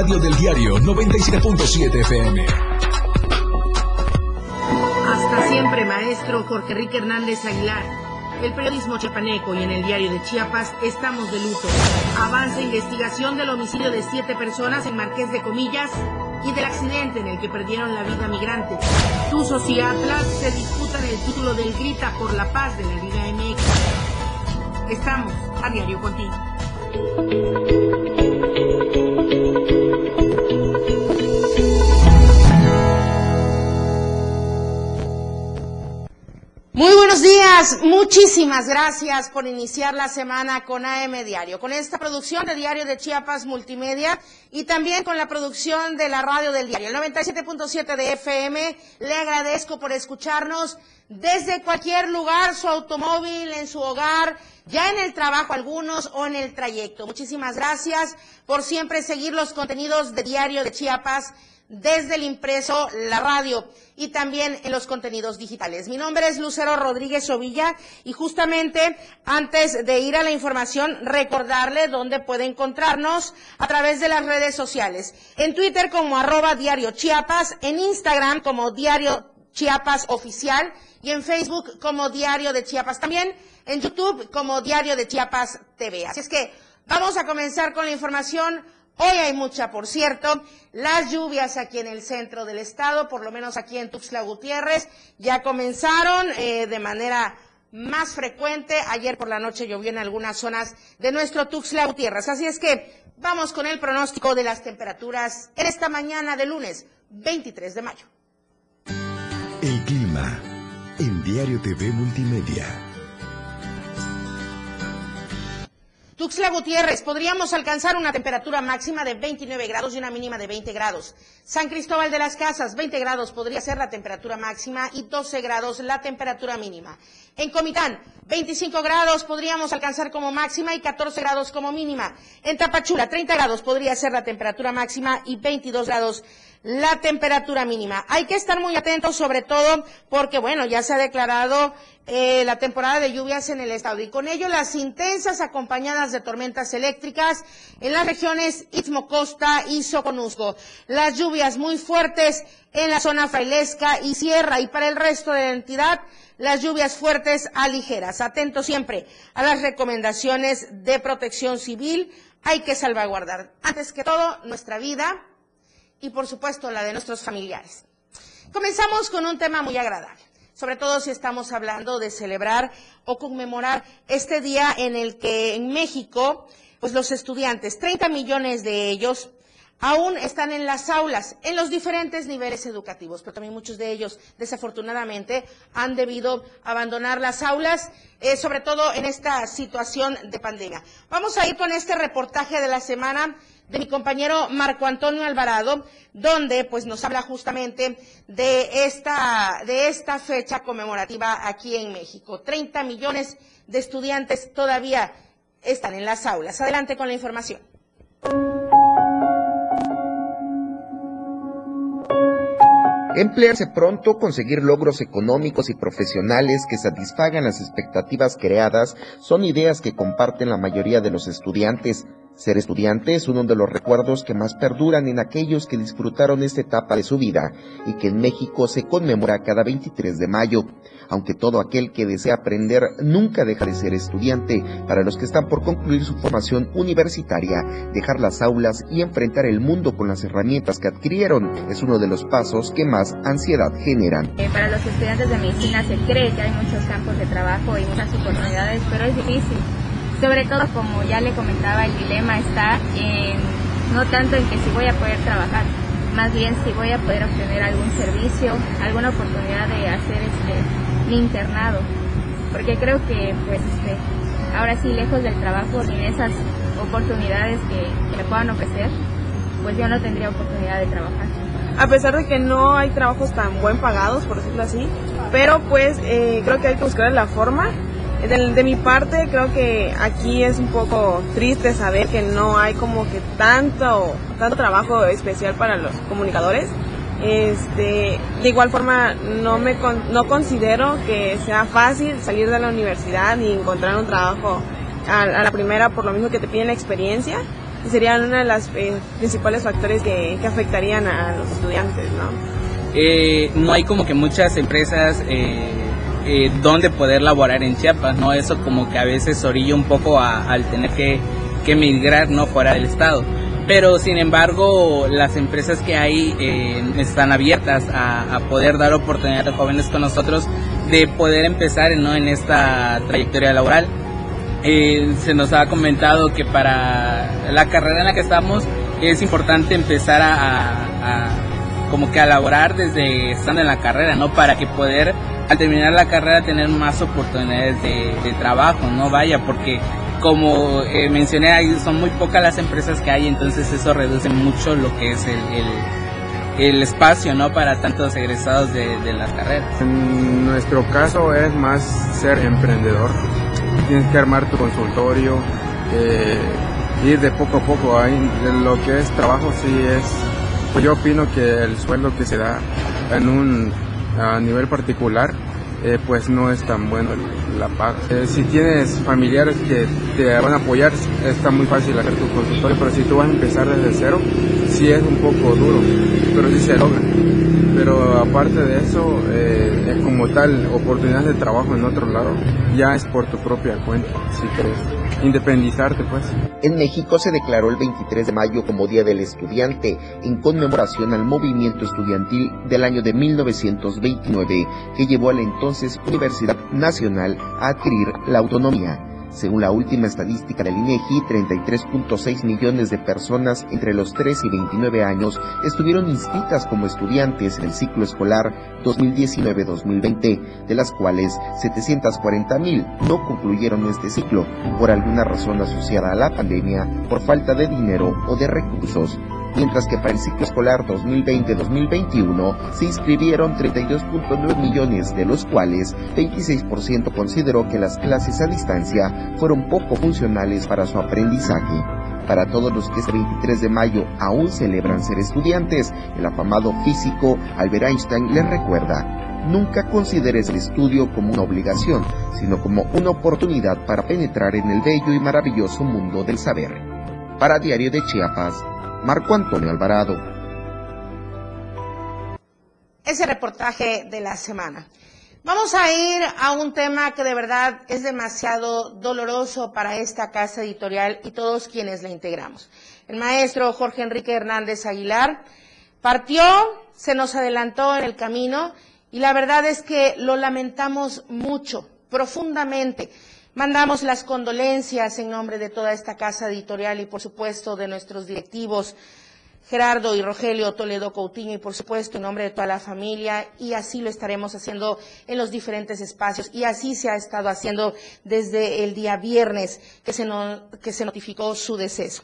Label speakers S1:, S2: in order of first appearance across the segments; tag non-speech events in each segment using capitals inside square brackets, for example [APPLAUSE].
S1: radio del diario 97.7 FM.
S2: Hasta siempre, maestro Jorge Enrique Hernández Aguilar. El periodismo chiapaneco y en el diario de Chiapas estamos de luto. Avanza investigación del homicidio de siete personas en Marqués de Comillas y del accidente en el que perdieron la vida migrantes. Tuzos y Atlas se disputan el título del Grita por la Paz de la Liga MX. Estamos a diario contigo. Muy buenos días, muchísimas gracias por iniciar la semana con AM Diario, con esta producción de Diario de Chiapas Multimedia y también con la producción de la radio del diario, el 97.7 de FM. Le agradezco por escucharnos desde cualquier lugar, su automóvil, en su hogar, ya en el trabajo algunos o en el trayecto. Muchísimas gracias por siempre seguir los contenidos de Diario de Chiapas desde el impreso, la radio y también en los contenidos digitales. Mi nombre es Lucero Rodríguez Ovilla y justamente antes de ir a la información, recordarle dónde puede encontrarnos a través de las redes sociales. En Twitter como arroba diario Chiapas, en Instagram como diario Chiapas oficial y en Facebook como diario de Chiapas también, en YouTube como diario de Chiapas TV. Así es que vamos a comenzar con la información Hoy hay mucha, por cierto. Las lluvias aquí en el centro del estado, por lo menos aquí en Tuxtla Gutiérrez, ya comenzaron eh, de manera más frecuente. Ayer por la noche llovió en algunas zonas de nuestro Tuxtla Gutiérrez. Así es que vamos con el pronóstico de las temperaturas en esta mañana de lunes 23 de mayo.
S1: El clima en Diario TV Multimedia.
S2: Tuxtla Gutiérrez, podríamos alcanzar una temperatura máxima de 29 grados y una mínima de 20 grados. San Cristóbal de las Casas, 20 grados podría ser la temperatura máxima y 12 grados la temperatura mínima. En Comitán, 25 grados podríamos alcanzar como máxima y 14 grados como mínima. En Tapachula, 30 grados podría ser la temperatura máxima y 22 grados la temperatura mínima. Hay que estar muy atentos sobre todo porque, bueno, ya se ha declarado eh, la temporada de lluvias en el estado y con ello las intensas acompañadas de tormentas eléctricas en las regiones Istmo Costa y Soconusco. Las lluvias muy fuertes en la zona frailesca y sierra y para el resto de la entidad las lluvias fuertes a ligeras. Atentos siempre a las recomendaciones de protección civil. Hay que salvaguardar, antes que todo, nuestra vida, y por supuesto la de nuestros familiares. Comenzamos con un tema muy agradable, sobre todo si estamos hablando de celebrar o conmemorar este día en el que en México, pues los estudiantes, 30 millones de ellos, aún están en las aulas, en los diferentes niveles educativos, pero también muchos de ellos, desafortunadamente, han debido abandonar las aulas, eh, sobre todo en esta situación de pandemia. Vamos a ir con este reportaje de la semana de mi compañero Marco Antonio Alvarado, donde pues nos habla justamente de esta, de esta fecha conmemorativa aquí en México. 30 millones de estudiantes todavía están en las aulas. Adelante con la información.
S3: Emplearse pronto, conseguir logros económicos y profesionales que satisfagan las expectativas creadas son ideas que comparten la mayoría de los estudiantes. Ser estudiante es uno de los recuerdos que más perduran en aquellos que disfrutaron esta etapa de su vida y que en México se conmemora cada 23 de mayo. Aunque todo aquel que desea aprender nunca deja de ser estudiante, para los que están por concluir su formación universitaria, dejar las aulas y enfrentar el mundo con las herramientas que adquirieron es uno de los pasos que más ansiedad generan.
S4: Eh, para los estudiantes de medicina se cree que hay muchos campos de trabajo y muchas oportunidades, pero es difícil sobre todo, como ya le comentaba, el dilema está en no tanto en que si voy a poder trabajar, más bien si voy a poder obtener algún servicio, alguna oportunidad de hacer este mi internado, porque creo que pues este, ahora sí lejos del trabajo sin esas oportunidades que, me puedan ofrecer, pues yo no tendría oportunidad de trabajar.
S5: A pesar de que no hay trabajos tan buen pagados, por decirlo así, pero pues eh, creo que hay que buscar la forma de, mi parte creo que aquí es un poco triste saber que no hay como que tanto, tanto trabajo especial para los comunicadores. Este, de igual forma no me no considero que sea fácil salir de la universidad y encontrar un trabajo a, la primera por lo mismo que te piden la experiencia. serían una de las eh, principales factores que, que, afectarían a los estudiantes, ¿no?
S6: Eh, no hay como que muchas empresas eh, eh, donde poder laborar en Chiapas, ¿no? Eso como que a veces orilla un poco a, al tener que, que migrar, ¿no? Fuera del estado pero sin embargo las empresas que hay eh, están abiertas a, a, poder dar oportunidad a jóvenes con nosotros de poder empezar ¿no? en esta trayectoria laboral. Eh, se nos ha comentado que para la carrera en la que estamos es importante empezar a, a, a como que a laborar desde estando en la carrera, ¿no? Para que poder al terminar la carrera tener más oportunidades de, trabajo, ¿no? Vaya, porque como eh, mencioné, ahí son muy pocas las empresas que hay, entonces eso reduce mucho lo que es el, el, el espacio ¿no? para tantos egresados de, de, las carreras.
S7: En nuestro caso es más ser emprendedor. Tienes que armar tu consultorio, eh, ir de poco a poco. Ahí, lo que es trabajo sí es, pues yo opino que el sueldo que se da en un a nivel particular eh, pues no es tan bueno Eh, si tienes familiares que te van a apoyar, está muy fácil hacer tu consultorio, pero si tú vas a empezar desde cero, sí es un poco duro, pero sí se logra. Pero aparte de eso, eh, como tal, oportunidades de trabajo en otro lado, ya es por tu propia cuenta, si quieres independizarte pues.
S3: En México se declaró el 23 de mayo como Día del Estudiante en conmemoración al movimiento estudiantil del año de 1929 que llevó a la entonces Universidad Nacional adquirir la autonomía. Según la última estadística del INEGI, 33.6 millones de personas entre los 3 y 29 años estuvieron inscritas como estudiantes en el ciclo escolar 2019-2020, de las cuales 740 mil no concluyeron este ciclo por alguna razón asociada a la pandemia, por falta de dinero o de recursos mientras que para el ciclo escolar 2020-2021 se inscribieron 32.9 millones, de los cuales 26% consideró que las clases a distancia fueron poco funcionales para su aprendizaje. Para todos los que este 23 de mayo aún celebran ser estudiantes, el afamado físico Albert Einstein les recuerda, nunca consideres el estudio como una obligación, sino como una oportunidad para penetrar en el bello y maravilloso mundo del saber. Para Diario de Chiapas, Marco Antonio Alvarado.
S2: Ese reportaje de la semana. Vamos a ir a un tema que de verdad es demasiado doloroso para esta casa editorial y todos quienes la integramos. El maestro Jorge Enrique Hernández Aguilar partió, se nos adelantó en el camino y la verdad es que lo lamentamos mucho, profundamente. Mandamos las condolencias en nombre de toda esta casa editorial y por supuesto de nuestros directivos Gerardo y Rogelio Toledo Coutinho y por supuesto en nombre de toda la familia y así lo estaremos haciendo en los diferentes espacios y así se ha estado haciendo desde el día viernes que se, que se notificó su deceso.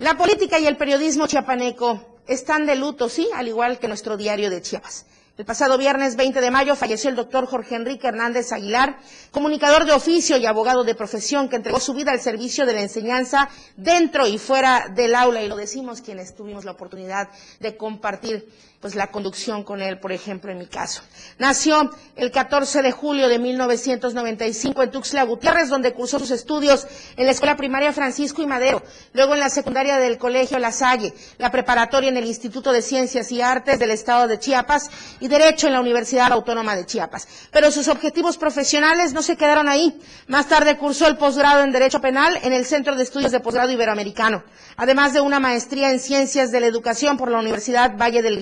S2: La política y el periodismo chiapaneco están de luto, sí, al igual que nuestro diario de Chiapas. El pasado viernes 20 de mayo falleció el doctor Jorge Enrique Hernández Aguilar, comunicador de oficio y abogado de profesión que entregó su vida al servicio de la enseñanza dentro y fuera del aula. Y lo decimos quienes tuvimos la oportunidad de compartir pues la conducción con él, por ejemplo, en mi caso. Nació el 14 de julio de 1995 en Tuxtla Gutiérrez, donde cursó sus estudios en la Escuela Primaria Francisco y Madero, luego en la secundaria del Colegio La Salle, la preparatoria en el Instituto de Ciencias y Artes del Estado de Chiapas y Derecho en la Universidad Autónoma de Chiapas. Pero sus objetivos profesionales no se quedaron ahí. Más tarde cursó el posgrado en Derecho Penal en el Centro de Estudios de Posgrado Iberoamericano, además de una maestría en Ciencias de la Educación por la Universidad Valle del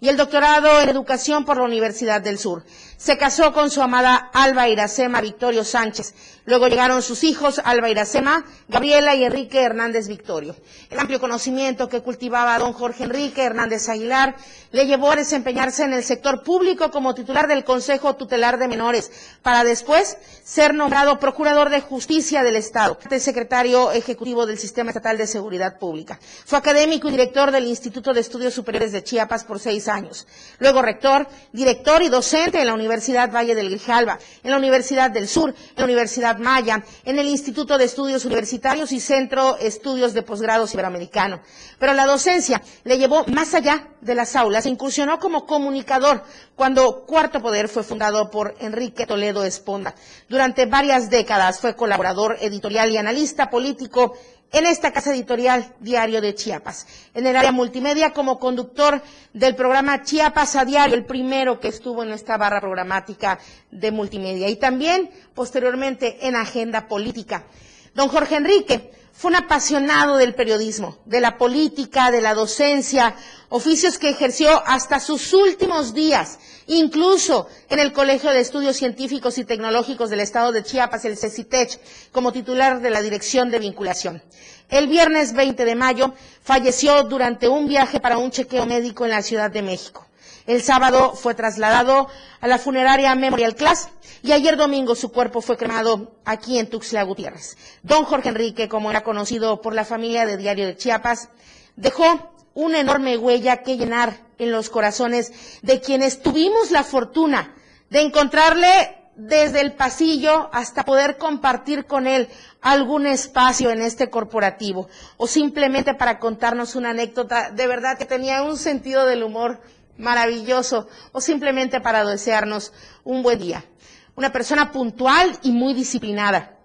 S2: Y el doctorado en Educación por la Universidad del Sur. Se casó con su amada Alba Iracema Victorio Sánchez. Luego llegaron sus hijos, Alba Iracema, Gabriela y Enrique Hernández Victorio. El amplio conocimiento que cultivaba don Jorge Enrique Hernández Aguilar le llevó a desempeñarse en el sector público como titular del Consejo Tutelar de Menores, para después ser nombrado Procurador de Justicia del Estado, secretario ejecutivo del Sistema Estatal de Seguridad Pública. Fue académico y director del Instituto de Estudios Superiores de Chiapas por seis años. Luego rector, director y docente en la Universidad Valle del Grijalba, en la Universidad del Sur, en la Universidad Maya, en el Instituto de Estudios Universitarios y Centro Estudios de Posgrados Iberoamericano. Pero la docencia le llevó más allá de las aulas, incursionó como comunicador cuando Cuarto Poder fue fundado por Enrique Toledo Esponda. Durante varias décadas fue colaborador editorial y analista político en esta casa editorial Diario de Chiapas. En el área multimedia como conductor del programa Chiapas a Diario, el primero que estuvo en esta barra programática de multimedia. Y también posteriormente en agenda política. Don Jorge Enrique fue un apasionado del periodismo, de la política, de la docencia, oficios que ejerció hasta sus últimos días, incluso en el Colegio de Estudios Científicos y Tecnológicos del Estado de Chiapas, el CECITECH, como titular de la Dirección de Vinculación. El viernes 20 de mayo falleció durante un viaje para un chequeo médico en la Ciudad de México. El sábado fue trasladado a la funeraria Memorial Class y ayer domingo su cuerpo fue cremado aquí en Tuxtla Gutiérrez. Don Jorge Enrique, como era conocido por la familia de Diario de Chiapas, dejó una enorme huella que llenar en los corazones de quienes tuvimos la fortuna de encontrarle desde el pasillo hasta poder compartir con él algún espacio en este corporativo o simplemente para contarnos una anécdota de verdad que tenía un sentido del humor maravilloso o simplemente para desearnos un buen día. Una persona puntual y muy disciplinada.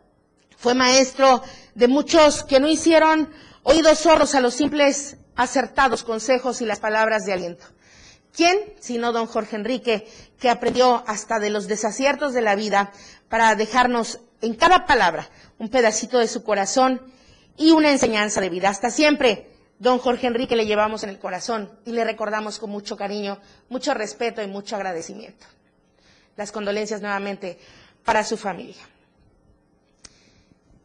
S2: Fue maestro de muchos que no hicieron oídos sordos a los simples acertados consejos y las palabras de aliento. ¿Quién, sino don Jorge Enrique, que aprendió hasta de los desaciertos de la vida para dejarnos en cada palabra un pedacito de su corazón y una enseñanza de vida? Hasta siempre don Jorge Enrique le llevamos en el corazón y le recordamos con mucho cariño, mucho respeto y mucho agradecimiento. Las condolencias nuevamente para su familia.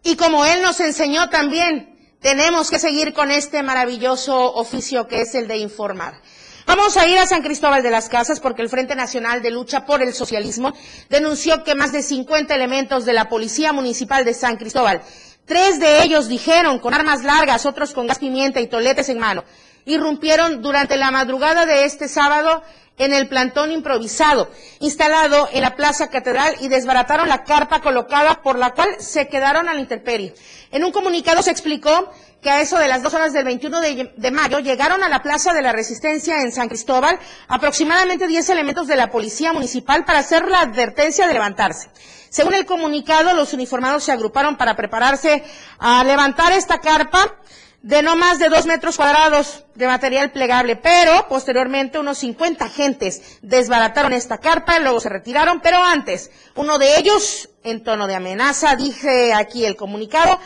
S2: Y como él nos enseñó también, tenemos que seguir con este maravilloso oficio que es el de informar. Vamos a ir a San Cristóbal de las Casas porque el Frente Nacional de Lucha por el Socialismo denunció que más de 50 elementos de la Policía Municipal de San Cristóbal Tres de ellos dijeron con armas largas, otros con gas pimienta y toletes en mano. Irrumpieron durante la madrugada de este sábado en el plantón improvisado, instalado en la Plaza Catedral y desbarataron la carpa colocada por la cual se quedaron a la intemperie. En un comunicado se explicó que a eso de las dos horas del 21 de, de, mayo llegaron a la Plaza de la Resistencia en San Cristóbal aproximadamente 10 elementos de la Policía Municipal para hacer la advertencia de levantarse. Según el comunicado, los uniformados se agruparon para prepararse a levantar esta carpa de no más de dos metros cuadrados de material plegable, pero posteriormente unos 50 agentes desbarataron esta carpa, luego se retiraron, pero antes, uno de ellos, en tono de amenaza, dije aquí el comunicado,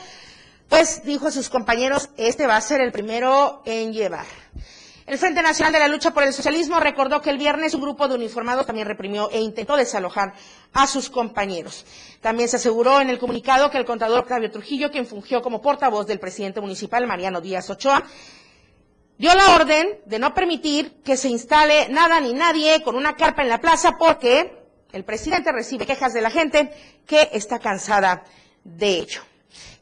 S2: pues dijo a sus compañeros, este va a ser el primero en llevar. El Frente Nacional de la Lucha por el Socialismo recordó que el viernes un grupo de uniformados también reprimió e intentó desalojar a sus compañeros. También se aseguró en el comunicado que el contador Octavio Trujillo, quien fungió como portavoz del presidente municipal Mariano Díaz Ochoa, dio la orden de no permitir que se instale nada ni nadie con una carpa en la plaza porque el presidente recibe quejas de la gente que está cansada de ello.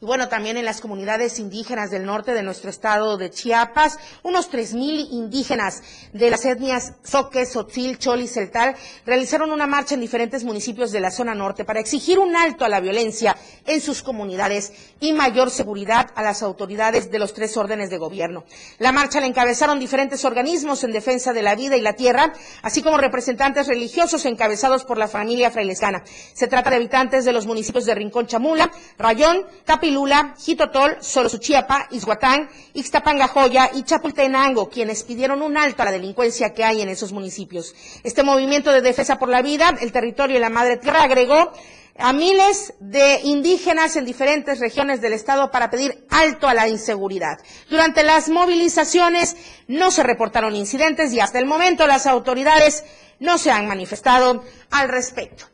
S2: Y bueno, también en las comunidades indígenas del norte de nuestro estado de Chiapas, unos 3.000 indígenas de las etnias Zoque, Sotzil, Chol y Celtal realizaron una marcha en diferentes municipios de la zona norte para exigir un alto a la violencia en sus comunidades y mayor seguridad a las autoridades de los tres órdenes de gobierno. La marcha la encabezaron diferentes organismos en defensa de la vida y la tierra, así como representantes religiosos encabezados por la familia frailescana. Se trata de habitantes de los municipios de Rincón Chamula, Rayón, Tapilula, Jitotol, Solosuchiapa, Izhuatán, Ixtapangajoya y Chapultenango, quienes pidieron un alto a la delincuencia que hay en esos municipios. Este movimiento de defensa por la vida, el territorio y la madre tierra agregó a miles de indígenas en diferentes regiones del estado para pedir alto a la inseguridad. Durante las movilizaciones no se reportaron incidentes y hasta el momento las autoridades no se han manifestado al respecto.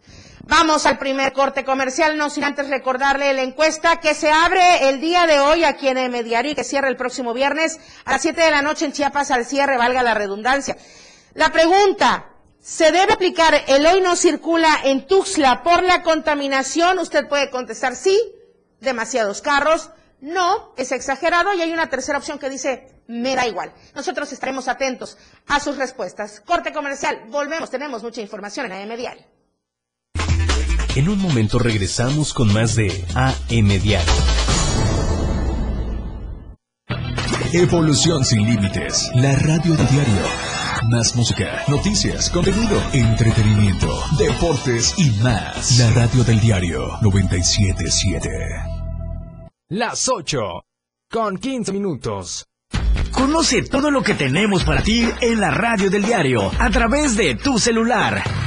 S2: Vamos al primer corte comercial, no sin antes recordarle la encuesta que se abre el día de hoy aquí en M Diario y que cierra el próximo viernes a las 7 de la noche en Chiapas al cierre, valga la redundancia. La pregunta, ¿se debe aplicar el hoy no circula en Tuxtla por la contaminación? Usted puede contestar sí, demasiados carros, no, es exagerado y hay una tercera opción que dice me da igual. Nosotros estaremos atentos a sus respuestas. Corte comercial, volvemos, tenemos mucha información en AM Diario.
S1: En un momento regresamos con más de AM Diario. Evolución sin límites. La radio del diario. Más música, noticias, contenido, entretenimiento, deportes y más. La radio del diario 977.
S8: Las 8 con 15 minutos.
S9: Conoce todo lo que tenemos para ti en la radio del diario a través de tu celular.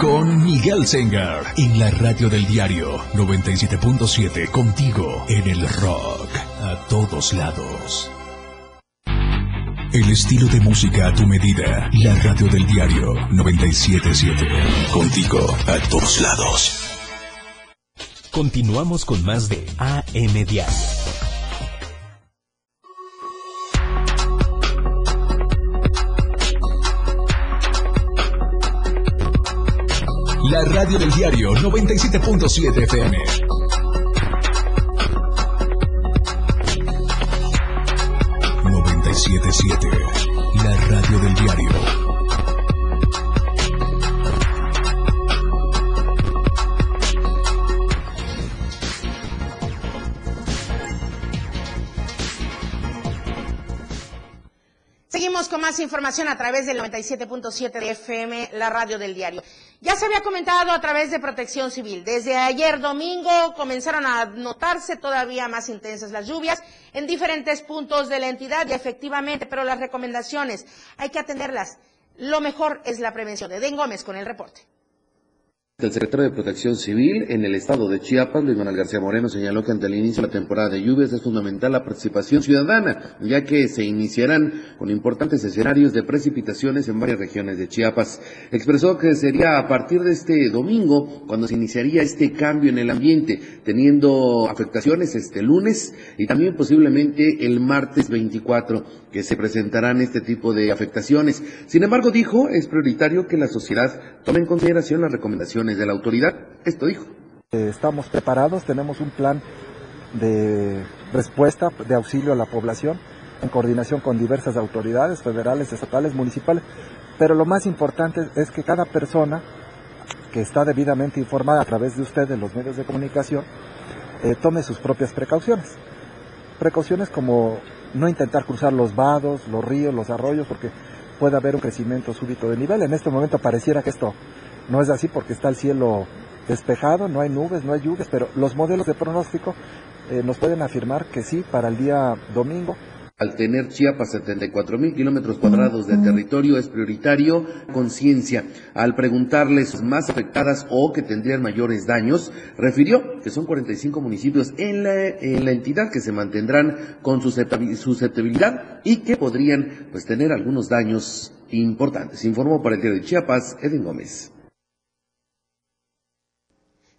S1: Con Miguel Sengar en la radio del diario 97.7 contigo en el rock a todos lados. El estilo de música a tu medida. La radio del diario 977. Contigo a todos lados.
S8: Continuamos con más de AM Diario.
S1: La radio del diario 97.7 FM. ...97.7... La radio del diario.
S2: Seguimos con más información a través del 97.7 de FM, la radio del diario. Ya se había comentado a través de Protección Civil. Desde ayer domingo comenzaron a notarse todavía más intensas las lluvias en diferentes puntos de la entidad y efectivamente, pero las recomendaciones hay que atenderlas. Lo mejor es la prevención. Eden Gómez con el reporte.
S10: El secretario de Protección Civil en el estado de Chiapas, Luis Manuel García Moreno, señaló que ante el inicio de la temporada de lluvias es fundamental la participación ciudadana, ya que se iniciarán con importantes escenarios de precipitaciones en varias regiones de Chiapas. Expresó que sería a partir de este domingo cuando se iniciaría este cambio en el ambiente, teniendo afectaciones este lunes y también posiblemente el martes 24 que se presentarán este tipo de afectaciones. Sin embargo, dijo, es prioritario que la sociedad tome en consideración las recomendaciones de la autoridad. Esto dijo.
S11: Estamos preparados, tenemos un plan de respuesta, de auxilio a la población, en coordinación con diversas autoridades federales, estatales, municipales, pero lo más importante es que cada persona que está debidamente informada a través de ustedes, los medios de comunicación, eh, tome sus propias precauciones. Precauciones como no intentar cruzar los vados, los ríos, los arroyos, porque puede haber un crecimiento súbito de nivel. En este momento pareciera que esto no es así porque está el cielo despejado, no hay nubes, no hay lluvias, pero los modelos de pronóstico eh, nos pueden afirmar que sí, para el día domingo
S10: al tener Chiapas 74 mil kilómetros cuadrados de territorio es prioritario conciencia. Al preguntarles más afectadas o que tendrían mayores daños, refirió que son 45 municipios en la, en la entidad que se mantendrán con susceptibilidad y que podrían pues tener algunos daños importantes. Informó para el diario de Chiapas, Edwin Gómez.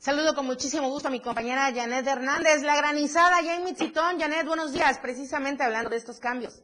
S2: Saludo con muchísimo gusto a mi compañera Janet Hernández, la granizada ya en Mitzitón. Janet, buenos días, precisamente hablando de estos cambios.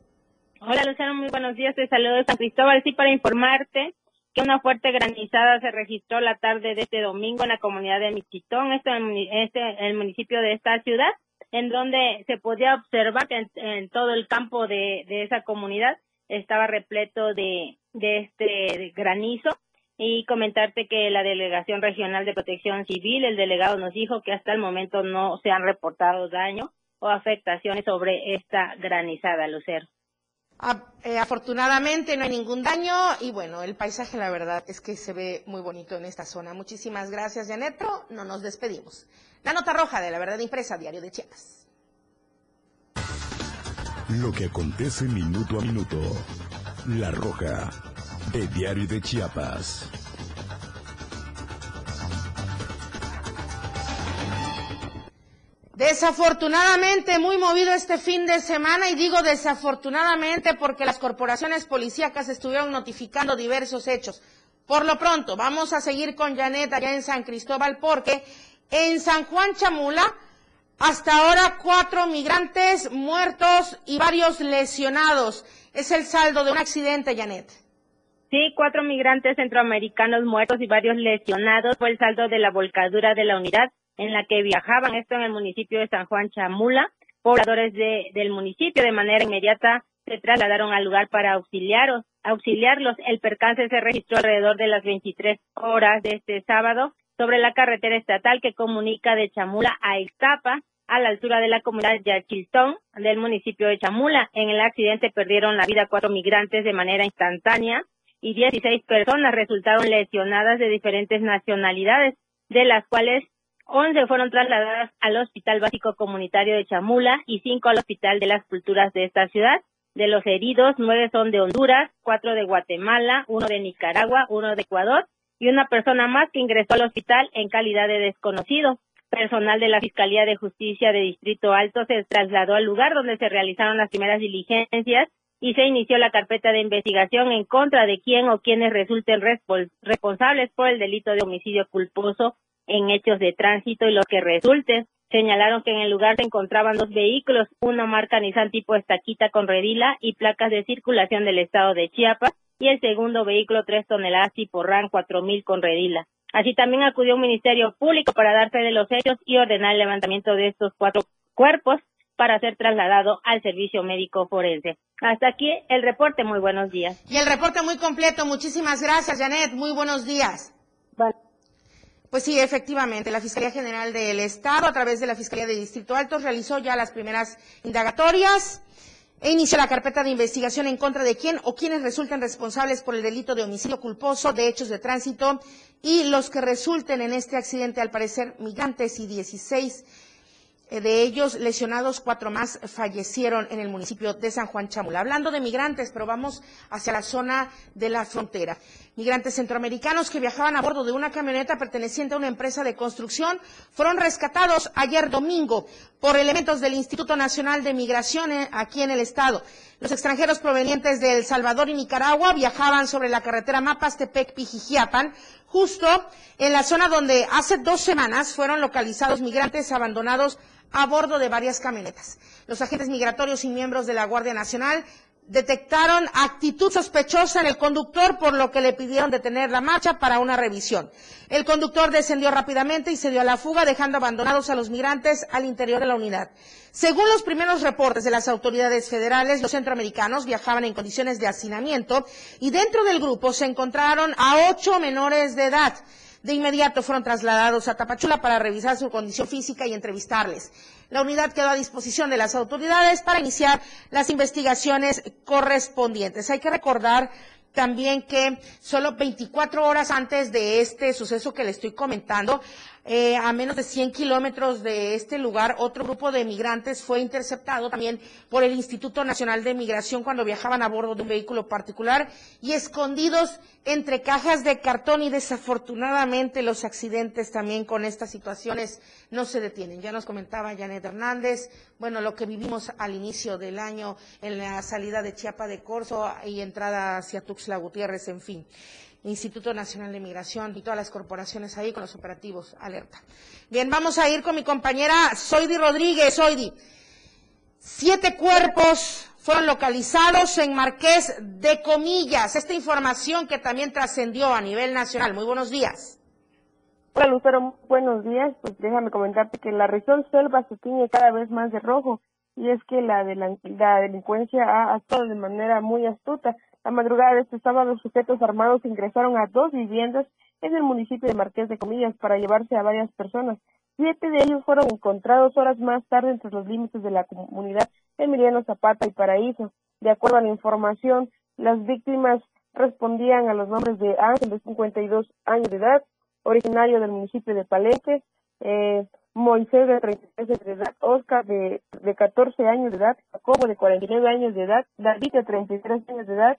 S12: Hola Luciano, muy buenos días, te saludo de San Cristóbal, sí para informarte que una fuerte granizada se registró la tarde de este domingo en la comunidad de Mitzitón, esto en este, el municipio de esta ciudad, en donde se podía observar que en, todo el campo de, de, esa comunidad estaba repleto de, de este granizo y comentarte que la Delegación Regional de Protección Civil, el delegado nos dijo que hasta el momento no se han reportado daños o afectaciones sobre esta granizada, Lucero.
S2: Eh, afortunadamente no hay ningún daño y bueno, el paisaje la verdad es que se ve muy bonito en esta zona. Muchísimas gracias, Janetro. No nos despedimos. La nota roja de la verdad impresa, Diario de Chiapas.
S1: Lo que acontece minuto a minuto. La roja de Diario de Chiapas.
S2: Desafortunadamente, muy movido este fin de semana, y digo desafortunadamente porque las corporaciones policíacas estuvieron notificando diversos hechos. Por lo pronto, vamos a seguir con Janet allá en San Cristóbal porque en San Juan Chamula, hasta ahora cuatro migrantes muertos y varios lesionados. Es el saldo de un accidente, Janet.
S12: Sí, cuatro migrantes centroamericanos muertos y varios lesionados fue el saldo de la volcadura de la unidad en la que viajaban, esto en el municipio de San Juan Chamula. Pobladores de, del municipio de manera inmediata se trasladaron al lugar para auxiliar, auxiliarlos. El percance se registró alrededor de las 23 horas de este sábado sobre la carretera estatal que comunica de Chamula a Ixtapa, a la altura de la comunidad de Yachiltón del municipio de Chamula. En el accidente perdieron la vida cuatro migrantes de manera instantánea y 16 personas resultaron lesionadas de diferentes nacionalidades, de las cuales 11 fueron trasladadas al Hospital Básico Comunitario de Chamula y 5 al Hospital de las Culturas de esta ciudad. De los heridos, 9 son de Honduras, 4 de Guatemala, 1 de Nicaragua, 1 de Ecuador y una persona más que ingresó al hospital en calidad de desconocido. Personal de la Fiscalía de Justicia de Distrito Alto se trasladó al lugar donde se realizaron las primeras diligencias y se inició la carpeta de investigación en contra de quien o quienes resulten responsables por el delito de homicidio culposo en hechos de tránsito y lo que resulte. Señalaron que en el lugar se encontraban dos vehículos, una marca Nissan tipo estaquita con redila y placas de circulación del estado de Chiapas y el segundo vehículo tres toneladas tipo RAN 4000 con redila. Así también acudió un ministerio público para dar fe de los hechos y ordenar el levantamiento de estos cuatro cuerpos para ser trasladado al servicio médico forense. Hasta aquí el reporte. Muy buenos días.
S2: Y el reporte muy completo. Muchísimas gracias, Janet. Muy buenos días. Pues sí, efectivamente, la Fiscalía General del Estado, a través de la Fiscalía de Distrito Alto, realizó ya las primeras indagatorias e inició la carpeta de investigación en contra de quién o quienes resulten responsables por el delito de homicidio culposo de hechos de tránsito y los que resulten en este accidente, al parecer, migrantes y 16 eh, de ellos lesionados, cuatro más fallecieron en el municipio de San Juan Chamula. Hablando de migrantes, pero vamos hacia la zona de la frontera. Migrantes centroamericanos que viajaban a bordo de una camioneta perteneciente a una empresa de construcción fueron rescatados ayer domingo por elementos del Instituto Nacional de Migración eh, aquí en el estado. Los extranjeros provenientes de El Salvador y Nicaragua viajaban sobre la carretera Mapastepec-Pijijiapan, justo en la zona donde hace dos semanas fueron localizados migrantes abandonados a bordo de varias camionetas. Los agentes migratorios y miembros de la Guardia Nacional detectaron actitud sospechosa en el conductor, por lo que le pidieron detener la marcha para una revisión. El conductor descendió rápidamente y se dio a la fuga, dejando abandonados a los migrantes al interior de la unidad. Según los primeros reportes de las autoridades federales, los centroamericanos viajaban en condiciones de hacinamiento y dentro del grupo se encontraron a ocho menores de edad. De inmediato fueron trasladados a Tapachula para revisar su condición física y entrevistarles. La unidad quedó a disposición de las autoridades para iniciar las investigaciones correspondientes. Hay que recordar también que solo 24 horas antes de este suceso que le estoy comentando, eh, a menos de 100 kilómetros de este lugar, otro grupo de migrantes fue interceptado también por el Instituto Nacional de Migración cuando viajaban a bordo de un vehículo particular y escondidos entre cajas de cartón y desafortunadamente los accidentes también con estas situaciones no se detienen. Ya nos comentaba Janet Hernández, bueno, lo que vivimos al inicio del año en la salida de Chiapa de Corzo y entrada hacia Tuxtla Gutiérrez, en fin. Instituto Nacional de Migración y todas las corporaciones ahí con los operativos alerta. Bien, vamos a ir con mi compañera Soidi Rodríguez. Soidi, siete cuerpos fueron localizados en Marqués de Comillas. Esta información que también trascendió a nivel nacional. Muy buenos días.
S5: Hola Lucero, buenos días. Pues déjame comentarte que la región selva se tiñe cada vez más de rojo y es que la, de la delincuencia ha actuado de manera muy astuta la madrugada de este sábado, sujetos armados ingresaron a dos viviendas en el municipio de Marqués de Comillas para llevarse a varias personas. Siete de ellos fueron encontrados horas más tarde entre los límites de la comunidad Emiliano Zapata y Paraíso. De acuerdo a la información, las víctimas respondían a los nombres de Ángel, de 52 años de edad, originario del municipio de Palenque, eh, Moisés, de 33 años de edad, Oscar, de, de 14 años de edad, Jacobo, de 49 años de edad, David, de 33 años de edad,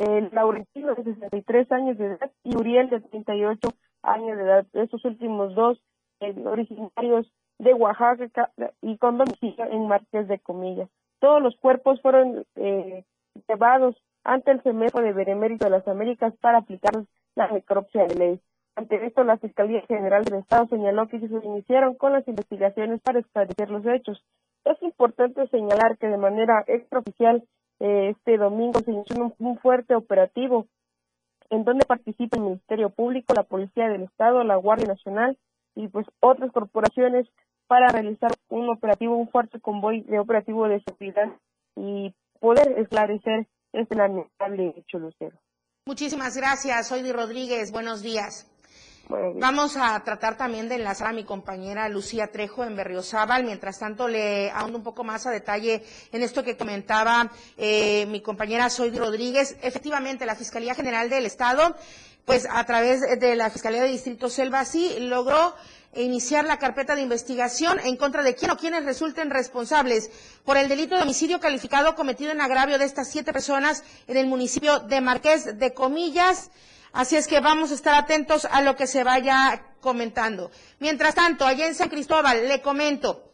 S5: el Laurentino, de 63 años de edad, y Uriel, de 38 años de edad. Estos últimos dos eh, originarios de Oaxaca y con domicilio en Marqués de Comillas. Todos los cuerpos fueron eh, llevados ante el CEMEFO de Benemérito de las Américas para aplicar la necropsia de ley. Ante esto, la Fiscalía General del Estado señaló que se iniciaron con las investigaciones para esclarecer los hechos. Es importante señalar que de manera extraoficial este domingo se inició un, fuerte operativo en donde participa el Ministerio Público, la Policía del Estado, la Guardia Nacional y pues otras corporaciones para realizar un operativo, un fuerte convoy de operativo de seguridad y poder esclarecer este lamentable hecho, Lucero.
S2: Muchísimas gracias, Soy Rodríguez. Buenos días. Vamos a tratar también de enlazar a mi compañera Lucía Trejo en Berriozábal. Mientras tanto, le ahondo un poco más a detalle en esto que comentaba eh, mi compañera Soy Rodríguez. Efectivamente, la Fiscalía General del Estado, pues a través de la Fiscalía de Distrito Selva, sí logró iniciar la carpeta de investigación en contra de quien o quienes resulten responsables por el delito de homicidio calificado cometido en agravio de estas siete personas en el municipio de Marqués de Comillas. Así es que vamos a estar atentos a lo que se vaya comentando. Mientras tanto, allá en San Cristóbal, le comento,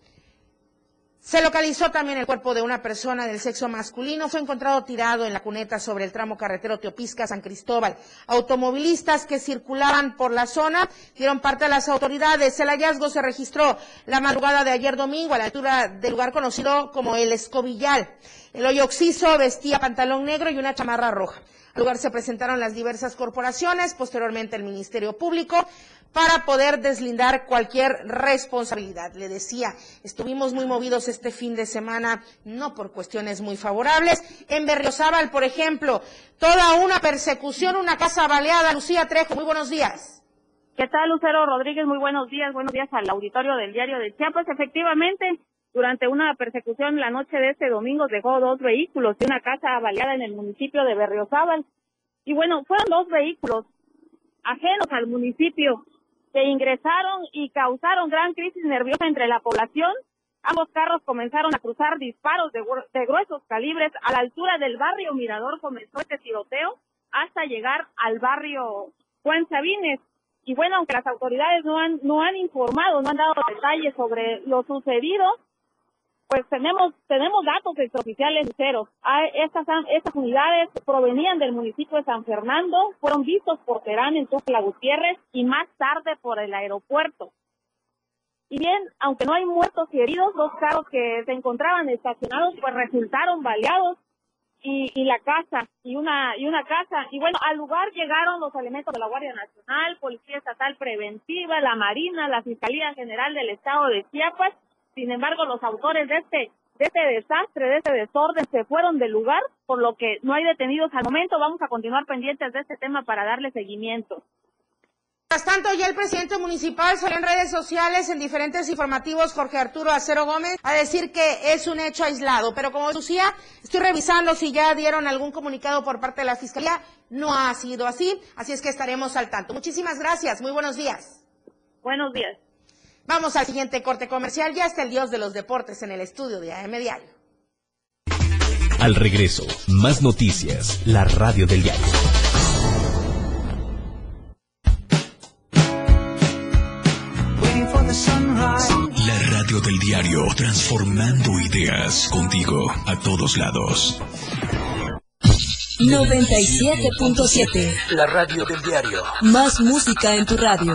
S2: se localizó también el cuerpo de una persona del sexo masculino. Fue encontrado tirado en la cuneta sobre el tramo carretero Teopisca-San Cristóbal. Automovilistas que circulaban por la zona dieron parte a las autoridades. El hallazgo se registró la madrugada de ayer domingo a la altura del lugar conocido como el Escobillal. El hoyo oxiso vestía pantalón negro y una chamarra roja lugar se presentaron las diversas corporaciones, posteriormente el Ministerio Público, para poder deslindar cualquier responsabilidad. Le decía, estuvimos muy movidos este fin de semana, no por cuestiones muy favorables. En Berriozábal, por ejemplo, toda una persecución, una casa baleada. Lucía Trejo, muy buenos días.
S13: ¿Qué tal, Lucero Rodríguez? Muy buenos días. Buenos días al auditorio del Diario de Chiapas. Efectivamente, durante una persecución la noche de este domingo dejó dos vehículos y una casa baleada en el municipio de Berriozábal. Y bueno, fueron dos vehículos ajenos al municipio que ingresaron y causaron gran crisis nerviosa entre la población. Ambos carros comenzaron a cruzar disparos de, gruesos calibres a la altura del barrio Mirador comenzó este tiroteo hasta llegar al barrio Juan Sabines. Y bueno, aunque las autoridades no han, no han informado, no han dado detalles sobre lo sucedido, pues tenemos tenemos datos extraoficiales cero. Estas, estas unidades provenían del municipio de San Fernando, fueron vistos por Terán en Tuxtla Gutiérrez y más tarde por el aeropuerto. Y bien, aunque no hay muertos y heridos, los carros que se encontraban estacionados pues resultaron baleados y, y la casa y una y una casa y bueno al lugar llegaron los elementos de la Guardia Nacional, Policía Estatal Preventiva, la Marina, la Fiscalía General del Estado de Chiapas sin embargo, los autores de este de este desastre, de este desorden, se fueron del lugar, por lo que no hay detenidos al momento. Vamos a continuar pendientes de este tema para darle seguimiento.
S2: Mientras tanto, ya el presidente municipal salió en redes sociales, en diferentes informativos, Jorge Arturo Acero Gómez, a decir que es un hecho aislado. Pero como decía, estoy revisando si ya dieron algún comunicado por parte de la Fiscalía. No ha sido así, así es que estaremos al tanto. Muchísimas gracias, muy buenos días.
S13: Buenos días.
S2: Vamos al siguiente corte comercial. Ya está el dios de los deportes en el estudio de AM Diario.
S1: Al regreso, más noticias. La radio del diario. La radio del diario, transformando ideas contigo a todos lados.
S14: 97.7.
S8: La radio del diario.
S14: Más música en tu radio.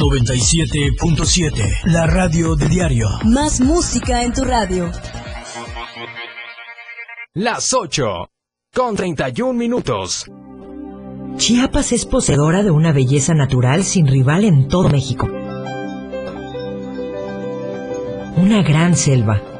S8: 97.7, la radio de diario.
S14: Más música en tu radio.
S15: Las 8, con 31 minutos.
S16: Chiapas es poseedora de una belleza natural sin rival en todo México. Una gran selva,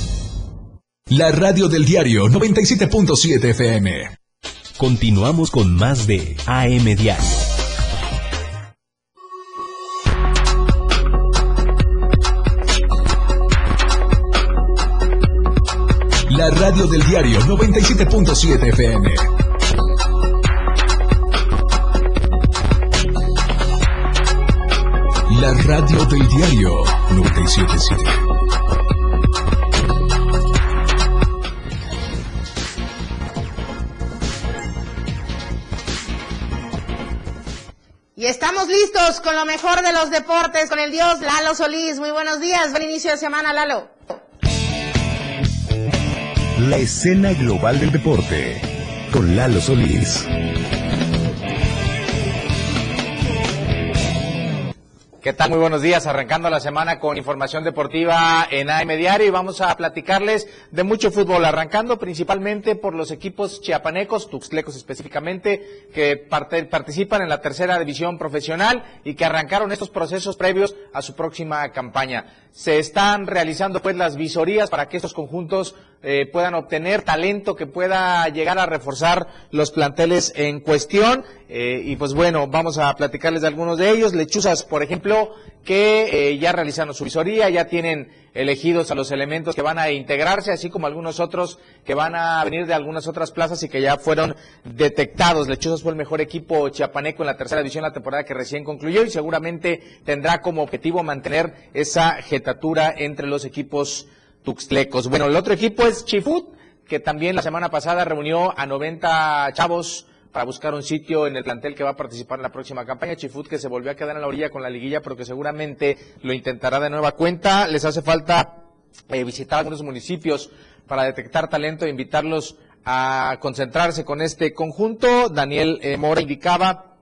S1: La radio del diario 97.7 FM.
S15: Continuamos con más de AM Diario.
S1: La radio del diario 97.7 FM. La radio del diario 97.7.
S2: listos con lo mejor de los deportes, con el dios Lalo Solís. Muy buenos días, buen inicio de semana, Lalo.
S1: La escena global del deporte, con Lalo Solís.
S17: ¿Qué tal? Muy buenos días. Arrancando la semana con información deportiva en AM Diario y vamos a platicarles de mucho fútbol, arrancando principalmente por los equipos chiapanecos, tuxtlecos específicamente, que participan en la tercera división profesional y que arrancaron estos procesos previos a su próxima campaña. Se están realizando pues las visorías para que estos conjuntos eh, puedan obtener talento que pueda llegar a reforzar los planteles en cuestión. Eh, y pues bueno, vamos a platicarles de algunos de ellos. Lechuzas, por ejemplo, que eh, ya realizaron su visoría, ya tienen elegidos a los elementos que van a integrarse, así como algunos otros que van a venir de algunas otras plazas y que ya fueron detectados. Lechuzas fue el mejor equipo chiapaneco en la tercera división la temporada que recién concluyó y seguramente tendrá como objetivo mantener esa jetatura entre los equipos tuxtlecos. Bueno, el otro equipo es Chifut, que también la semana pasada reunió a 90 chavos para buscar un sitio en el plantel que va a participar en la próxima campaña. Chifut que se volvió a quedar en la orilla con la liguilla, pero que seguramente lo intentará de nueva cuenta. Les hace falta eh, visitar algunos municipios para detectar talento e invitarlos a concentrarse con este conjunto. Daniel eh, Mora indicaba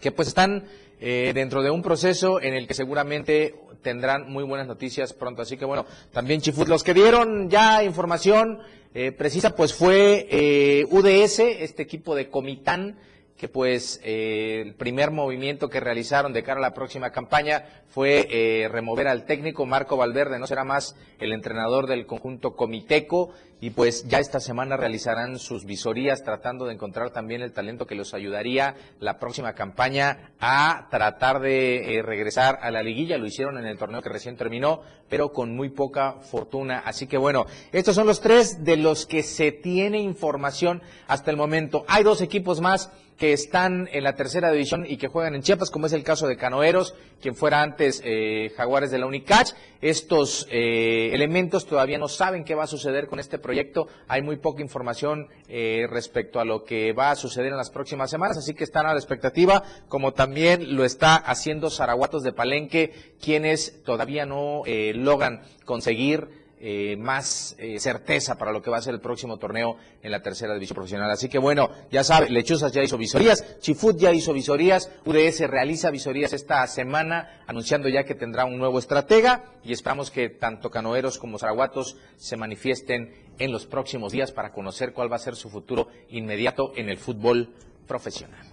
S17: que pues están eh, dentro de un proceso en el que seguramente tendrán muy buenas noticias pronto. Así que bueno, también Chifut, los que dieron ya información eh, precisa, pues fue eh, UDS, este equipo de Comitán, que pues eh, el primer movimiento que realizaron de cara a la próxima campaña fue eh, remover al técnico Marco Valverde, no será más el entrenador del conjunto comiteco y pues ya esta semana realizarán sus visorías tratando de encontrar también el talento que los ayudaría la próxima campaña a tratar de eh, regresar a la liguilla. Lo hicieron en el torneo que recién terminó, pero con muy poca fortuna. Así que bueno, estos son los tres de los que se tiene información hasta el momento. Hay dos equipos más que están en la tercera división y que juegan en Chiapas, como es el caso de Canoeros, quien fuera antes eh, Jaguares de la Unicach. Estos eh, elementos todavía no saben qué va a suceder con este proyecto. Hay muy poca información eh, respecto a lo que va a suceder en las próximas semanas, así que están a la expectativa, como también lo está haciendo Zaraguatos de Palenque, quienes todavía no logran conseguir eh, más eh, certeza para lo que va a ser el próximo torneo en la tercera división profesional. Así que bueno, ya sabe, Lechuzas ya hizo visorías, Chifut ya hizo visorías, UDS realiza visorías esta semana, anunciando ya que tendrá un nuevo estratega y esperamos que tanto canoeros como zaraguatos se manifiesten en los próximos días para conocer cuál va a ser su futuro inmediato en el fútbol profesional.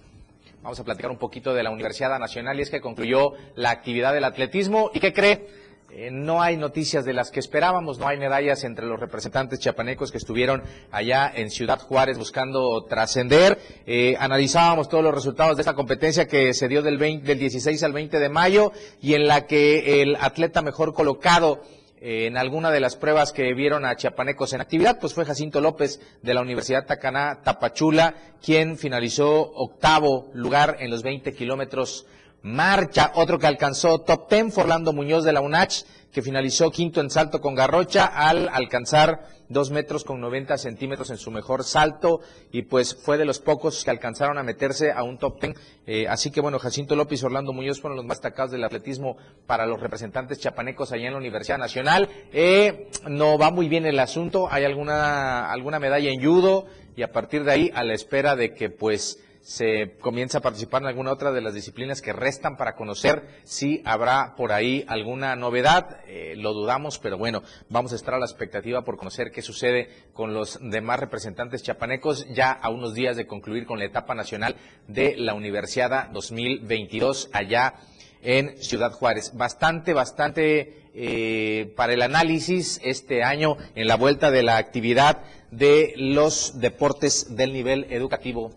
S17: Vamos a platicar un poquito de la Universidad Nacional y es que concluyó la actividad del atletismo y ¿qué cree? Eh, no hay noticias de las que esperábamos, no hay medallas entre los representantes chiapanecos que estuvieron allá en Ciudad Juárez buscando trascender. Eh, analizábamos todos los resultados de esta competencia que se dio del, 20, del 16 al 20 de mayo y en la que el atleta mejor colocado eh, en alguna de las pruebas que vieron a chiapanecos en actividad, pues fue Jacinto López de la Universidad Tacaná Tapachula, quien finalizó octavo lugar en los 20 kilómetros marcha. Otro que alcanzó top ten fue Orlando Muñoz de la UNACH, que finalizó quinto en salto con garrocha al alcanzar dos metros con 90 centímetros en su mejor salto y pues fue de los pocos que alcanzaron a meterse a un top ten. Eh, así que bueno, Jacinto López y Orlando Muñoz fueron los más destacados del atletismo para los representantes chapanecos allá en la Universidad Nacional. Eh, no va muy bien el asunto, hay alguna, alguna medalla en judo y a partir de ahí a la espera de que pues se comienza a participar en alguna otra de las disciplinas que restan para conocer si habrá por ahí alguna novedad. Eh, lo dudamos, pero bueno, vamos a estar a la expectativa por conocer qué sucede con los demás representantes chapanecos ya a unos días de concluir con la etapa nacional de la Universidad 2022 allá en Ciudad Juárez. Bastante, bastante eh, para el análisis este año en la vuelta de la actividad de los deportes del nivel educativo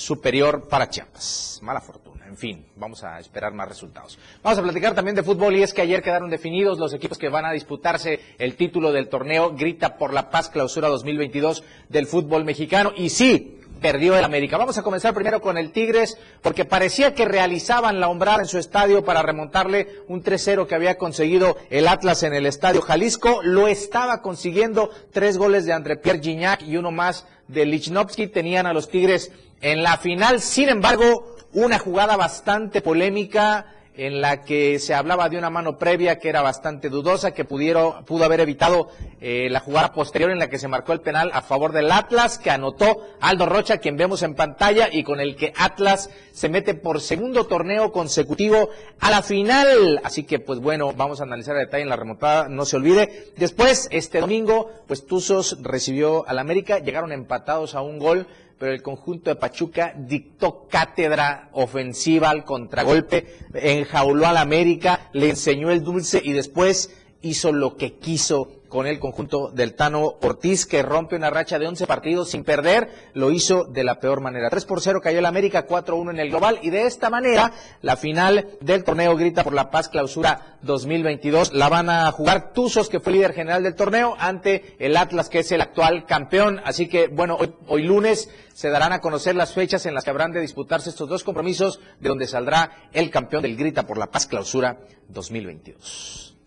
S17: superior para Chiapas. Mala fortuna. En fin, vamos a esperar más resultados. Vamos a platicar también de fútbol y es que ayer quedaron definidos los equipos que van a disputarse el título del torneo Grita por la Paz Clausura 2022 del fútbol mexicano. Y sí, perdió el América. Vamos a comenzar primero con el Tigres, porque parecía que realizaban la hombrada en su estadio para remontarle un 3-0 que había conseguido el Atlas en el estadio Jalisco. Lo estaba consiguiendo tres goles de André Pierre Gignac y uno más de Lichnowsky. Tenían a los Tigres en la final, sin embargo, una jugada bastante polémica en la que se hablaba de una mano previa que era bastante dudosa, que pudieron, pudo haber evitado eh, la jugada posterior en la que se marcó el penal a favor del Atlas, que anotó Aldo Rocha, quien vemos en pantalla, y con el que Atlas se mete por segundo torneo consecutivo a la final. Así que, pues bueno, vamos a analizar el detalle en la remontada, no se olvide. Después, este domingo, pues Tuzos recibió al América, llegaron empatados a un gol pero el conjunto de Pachuca dictó cátedra ofensiva al contragolpe, enjauló al América, le enseñó el dulce y después hizo lo que quiso con el conjunto del Tano Ortiz, que rompe una racha de 11 partidos sin perder, lo hizo de la peor manera. 3 por 0 cayó el América, 4-1 en el global, y de esta manera, la final del torneo Grita por la Paz Clausura 2022 la van a jugar Tuzos, que fue líder general del torneo, ante el Atlas, que es el actual campeón. Así que, bueno, hoy, hoy lunes se darán a conocer las fechas en las que habrán de disputarse estos dos compromisos, de donde saldrá el campeón del Grita por la Paz Clausura 2022.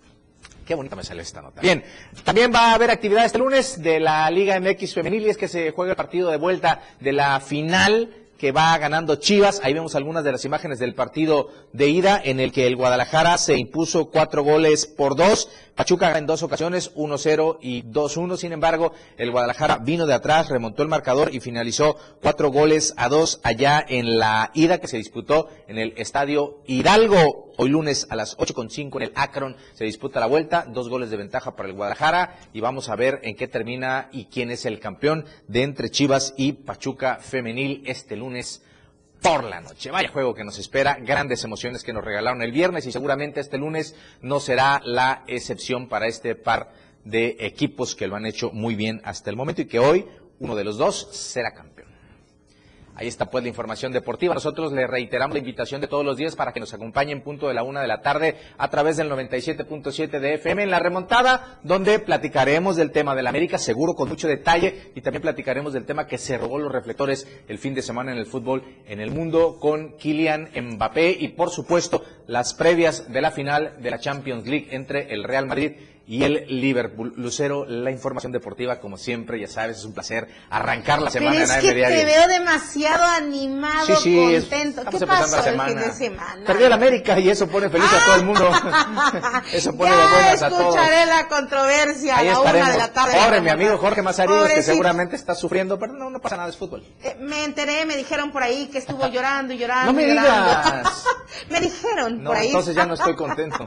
S17: Qué bonita me sale esta nota. Bien, también va a haber actividad este lunes de la Liga MX Femenil y es que se juega el partido de vuelta de la final que va ganando Chivas. Ahí vemos algunas de las imágenes del partido de ida en el que el Guadalajara se impuso cuatro goles por dos. Pachuca en dos ocasiones, 1-0 y 2-1. Sin embargo, el Guadalajara vino de atrás, remontó el marcador y finalizó cuatro goles a dos allá en la ida que se disputó en el Estadio Hidalgo. Hoy lunes a las 8.5 en el Akron se disputa la vuelta, dos goles de ventaja para el Guadalajara y vamos a ver en qué termina y quién es el campeón de entre Chivas y Pachuca Femenil este lunes por la noche. Vaya juego que nos espera, grandes emociones que nos regalaron el viernes y seguramente este lunes no será la excepción para este par de equipos que lo han hecho muy bien hasta el momento y que hoy uno de los dos será campeón. Ahí está pues la información deportiva. Nosotros le reiteramos la invitación de todos los días para que nos acompañen punto de la una de la tarde a través del 97.7 de FM en la remontada, donde platicaremos del tema de la América, seguro con mucho detalle, y también platicaremos del tema que se robó los reflectores el fin de semana en el fútbol en el mundo con Kylian Mbappé y por supuesto las previas de la final de la Champions League entre el Real Madrid y el Liverpool. Lucero, la información deportiva, como siempre, ya sabes, es un placer arrancar la semana
S2: Pero es
S17: en
S2: que
S17: Diario.
S2: te veo demasiado animado,
S17: Sí, sí, es-
S2: contento. ¿Qué
S17: estamos empezando
S2: pasó
S17: la
S2: el
S17: semana.
S2: fin de semana?
S17: Perdió el América y eso pone feliz a todo el mundo. [LAUGHS] eso pone de
S2: ya
S17: buenas a todos.
S2: escucharé la controversia a
S17: Ahí
S2: la una
S17: estaremos.
S2: de la tarde.
S17: Pobre mi amigo Jorge Mazaríos, que seguramente está sufriendo, pero no, no pasa nada, es fútbol.
S2: Eh, me enteré, me dijeron por ahí que estuvo llorando y llorando.
S17: No me digas. [LAUGHS]
S2: me dijeron
S17: No,
S2: por ahí.
S17: entonces ya no estoy contento.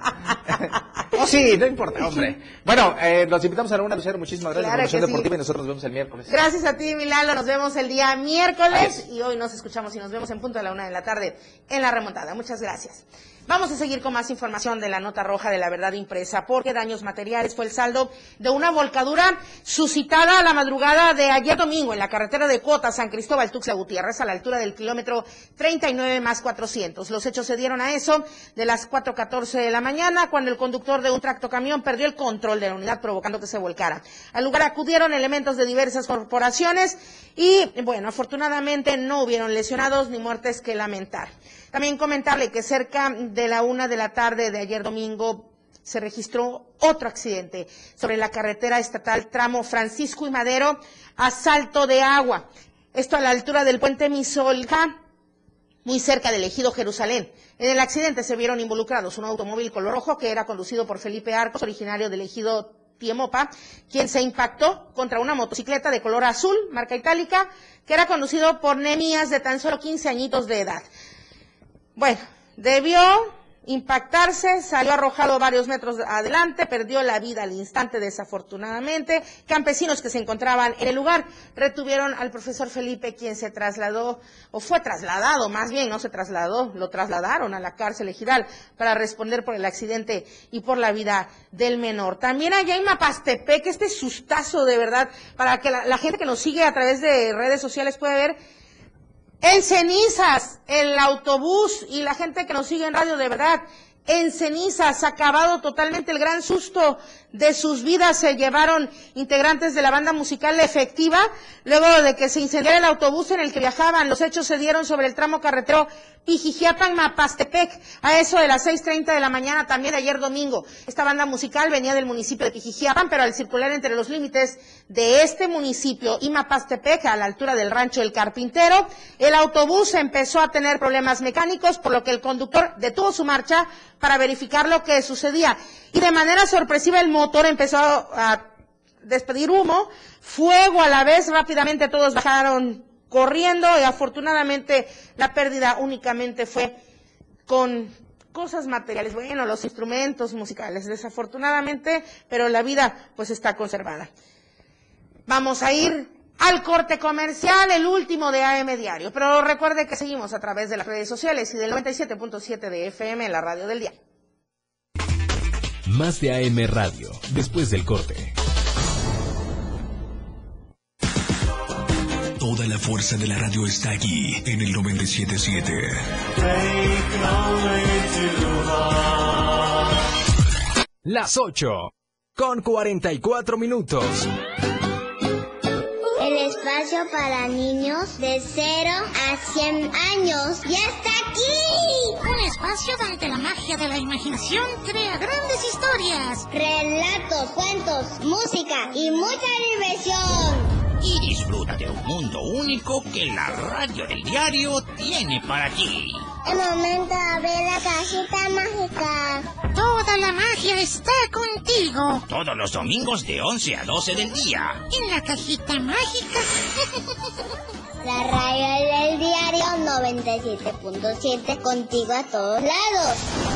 S17: [LAUGHS] oh, sí, no importa, hombre. Bueno, eh, los invitamos a la una, Lucero. Muchísimas gracias
S2: Claro
S17: por la
S2: sí.
S17: deportiva y nosotros nos vemos el miércoles.
S2: Gracias a ti, Milalo. Nos vemos el día miércoles y hoy nos escuchamos y nos vemos en punto de la una de la tarde en la remontada. Muchas gracias. Vamos a seguir con más información de la nota roja de la verdad impresa, porque daños materiales fue el saldo de una volcadura suscitada a la madrugada de ayer domingo en la carretera de Cuota, San Cristóbal, Tuxtla Gutiérrez, a la altura del kilómetro 39 más 400. Los hechos se dieron a eso de las 4.14 de la mañana, cuando el conductor de un tractocamión perdió el control de la unidad, provocando que se volcara. Al lugar acudieron elementos de diversas corporaciones y, bueno, afortunadamente no hubieron lesionados ni muertes que lamentar. También comentarle que cerca de la una de la tarde de ayer domingo se registró otro accidente sobre la carretera estatal tramo Francisco y Madero a Salto de Agua. Esto a la altura del puente Misolja, muy cerca del ejido Jerusalén. En el accidente se vieron involucrados un automóvil color rojo que era conducido por Felipe Arcos, originario del ejido Tiemopa, quien se impactó contra una motocicleta de color azul, marca itálica, que era conducido por Nemías de tan solo 15 añitos de edad. Bueno, debió impactarse, salió arrojado varios metros adelante, perdió la vida al instante desafortunadamente. Campesinos que se encontraban en el lugar retuvieron al profesor Felipe, quien se trasladó, o fue trasladado, más bien, no se trasladó, lo trasladaron a la cárcel ejidal para responder por el accidente y por la vida del menor. También allá en Mapastepec, este sustazo de verdad, para que la, la gente que nos sigue a través de redes sociales pueda ver, en cenizas, el autobús y la gente que nos sigue en radio de verdad, en cenizas, acabado totalmente el gran susto de sus vidas, se llevaron integrantes de la banda musical efectiva, luego de que se incendiara el autobús en el que viajaban. Los hechos se dieron sobre el tramo carretero Pijijiapan, Mapastepec, a eso de las 6.30 de la mañana también ayer domingo. Esta banda musical venía del municipio de Pijijiapan, pero al circular entre los límites de este municipio y Mapastepec, a la altura del rancho El Carpintero, el autobús empezó a tener problemas mecánicos, por lo que el conductor detuvo su marcha para verificar lo que sucedía. Y de manera sorpresiva el motor empezó a despedir humo, fuego a la vez, rápidamente todos bajaron corriendo y afortunadamente la pérdida únicamente fue con cosas materiales, bueno, los instrumentos musicales, desafortunadamente, pero la vida pues está conservada. Vamos a ir al corte comercial, el último de AM Diario, pero recuerde que seguimos a través de las redes sociales y del 97.7 de FM en la radio del diario.
S1: Más de AM Radio, después del corte. Toda la fuerza de la radio está aquí en el 977.
S15: Las 8 con 44 minutos.
S18: El espacio para niños de 0 a 100 años ya está aquí.
S19: Un espacio donde la magia de la imaginación crea grandes historias.
S18: Relatos, cuentos, música y mucha diversión.
S20: Y disfruta de un mundo único que la radio del diario tiene para ti.
S18: El momento de abrir la cajita mágica.
S19: Toda la magia está contigo.
S20: Todos los domingos de 11 a 12 del día.
S19: En la cajita mágica.
S18: La radio del diario 97.7 contigo a todos lados.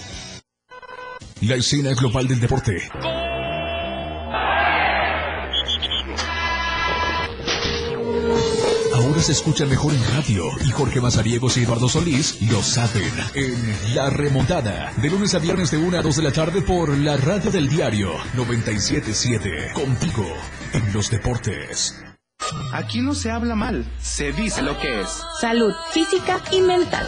S1: La escena global del deporte. Ahora se escuchan mejor en radio y Jorge Mazariegos y Eduardo Solís lo saben en La Remontada. De lunes a viernes de 1 a 2 de la tarde por la radio del diario 977. Contigo en los deportes.
S21: Aquí no se habla mal, se dice lo que es.
S22: Salud física y mental.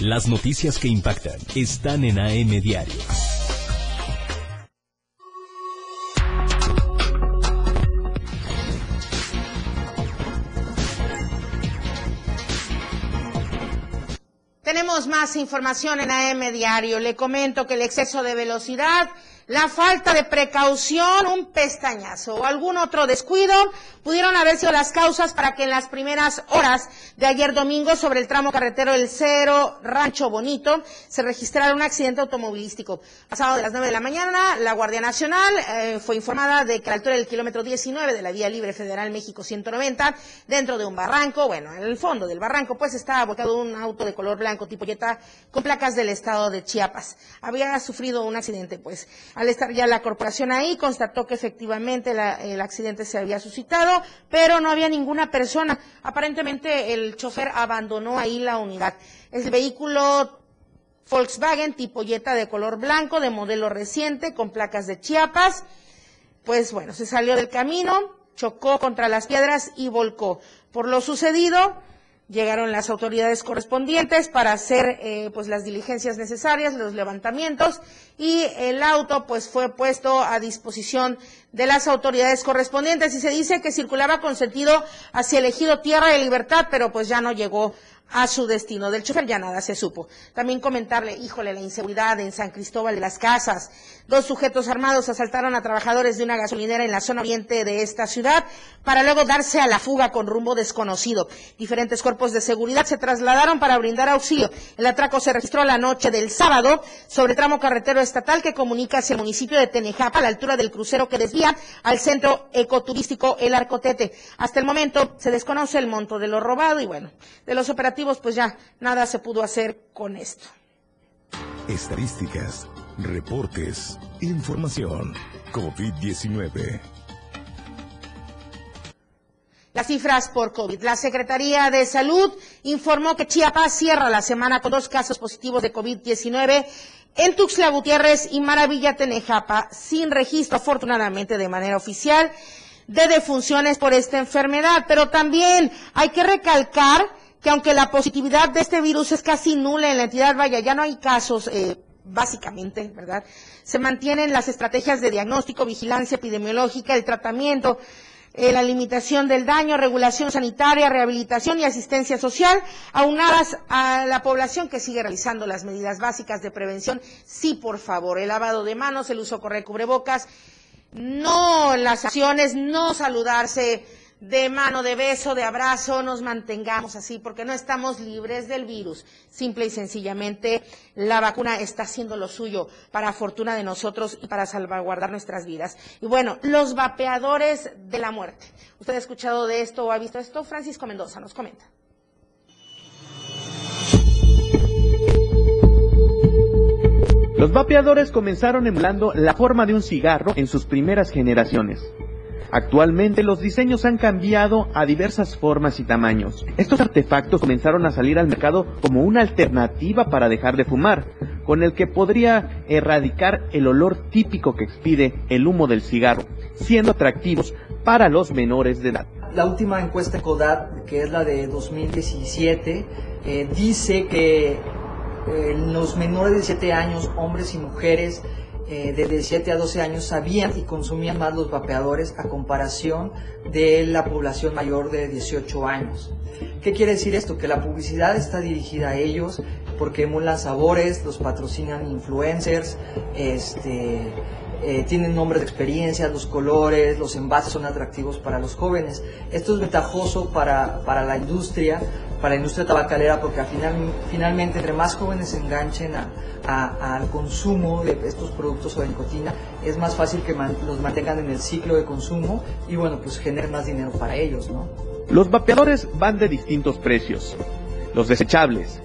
S15: Las noticias que impactan están en AM Diario.
S2: Tenemos más información en AM Diario. Le comento que el exceso de velocidad la falta de precaución, un pestañazo o algún otro descuido pudieron haber sido las causas para que en las primeras horas de ayer domingo sobre el tramo carretero El Cero Rancho Bonito se registrara un accidente automovilístico. Pasado de las 9 de la mañana, la Guardia Nacional eh, fue informada de que a la altura del kilómetro 19 de la Vía Libre Federal México 190, dentro de un barranco, bueno, en el fondo del barranco, pues estaba volcado un auto de color blanco tipo Jetta con placas del estado de Chiapas. Había sufrido un accidente, pues. Al estar ya la corporación ahí, constató que efectivamente el accidente se había suscitado, pero no había ninguna persona. Aparentemente el chofer abandonó ahí la unidad. El vehículo Volkswagen tipo Jetta de color blanco, de modelo reciente, con placas de Chiapas, pues bueno, se salió del camino, chocó contra las piedras y volcó. Por lo sucedido, llegaron las autoridades correspondientes para hacer eh, pues las diligencias necesarias, los levantamientos y el auto pues fue puesto a disposición de las autoridades correspondientes y se dice que circulaba con sentido hacia el ejido Tierra de Libertad, pero pues ya no llegó a su destino. Del chofer ya nada se supo. También comentarle, híjole, la inseguridad en San Cristóbal de las Casas. Dos sujetos armados asaltaron a trabajadores de una gasolinera en la zona oriente de esta ciudad para luego darse a la fuga con rumbo desconocido. Diferentes cuerpos de seguridad se trasladaron para brindar auxilio. El atraco se registró la noche del sábado sobre tramo carretero estatal que comunica hacia el municipio de Tenejapa a la altura del crucero que desvía al centro ecoturístico El Arcotete. Hasta el momento se desconoce el monto de lo robado y bueno, de los operativos pues ya nada se pudo hacer con esto.
S1: Estadísticas, reportes, información. COVID-19.
S2: Las cifras por COVID. La Secretaría de Salud informó que Chiapas cierra la semana con dos casos positivos de COVID-19 en Tuxtla Gutiérrez y Maravilla Tenejapa, sin registro afortunadamente de manera oficial de defunciones por esta enfermedad. Pero también hay que recalcar que aunque la positividad de este virus es casi nula en la entidad, vaya, ya no hay casos, eh, básicamente, ¿verdad? Se mantienen las estrategias de diagnóstico, vigilancia epidemiológica, el tratamiento, eh, la limitación del daño, regulación sanitaria, rehabilitación y asistencia social, aunadas a la población que sigue realizando las medidas básicas de prevención. Sí, por favor, el lavado de manos, el uso correcto de cubrebocas, no las acciones, no saludarse de mano, de beso, de abrazo, nos mantengamos así, porque no estamos libres del virus. Simple y sencillamente, la vacuna está haciendo lo suyo para fortuna de nosotros y para salvaguardar nuestras vidas. Y bueno, los vapeadores de la muerte. ¿Usted ha escuchado de esto o ha visto esto? Francisco Mendoza nos comenta.
S23: Los vapeadores comenzaron emulando la forma de un cigarro en sus primeras generaciones. Actualmente los diseños han cambiado a diversas formas y tamaños. Estos artefactos comenzaron a salir al mercado como una alternativa para dejar de fumar, con el que podría erradicar el olor típico que expide el humo del cigarro, siendo atractivos para los menores de edad.
S24: La última encuesta CODAT, que es la de 2017, eh, dice que eh, los menores de 7 años, hombres y mujeres, eh, de 17 a 12 años sabían y consumían más los vapeadores a comparación de la población mayor de 18 años. ¿Qué quiere decir esto? Que la publicidad está dirigida a ellos porque emulan sabores, los patrocinan influencers, este, eh, tienen nombres de experiencias, los colores, los envases son atractivos para los jóvenes. Esto es ventajoso para, para la industria para la industria tabacalera porque al final, finalmente entre más jóvenes se enganchen al consumo de estos productos o de nicotina, es más fácil que los mantengan en el ciclo de consumo y bueno, pues generen más dinero para ellos, ¿no?
S23: Los vapeadores van de distintos precios. Los desechables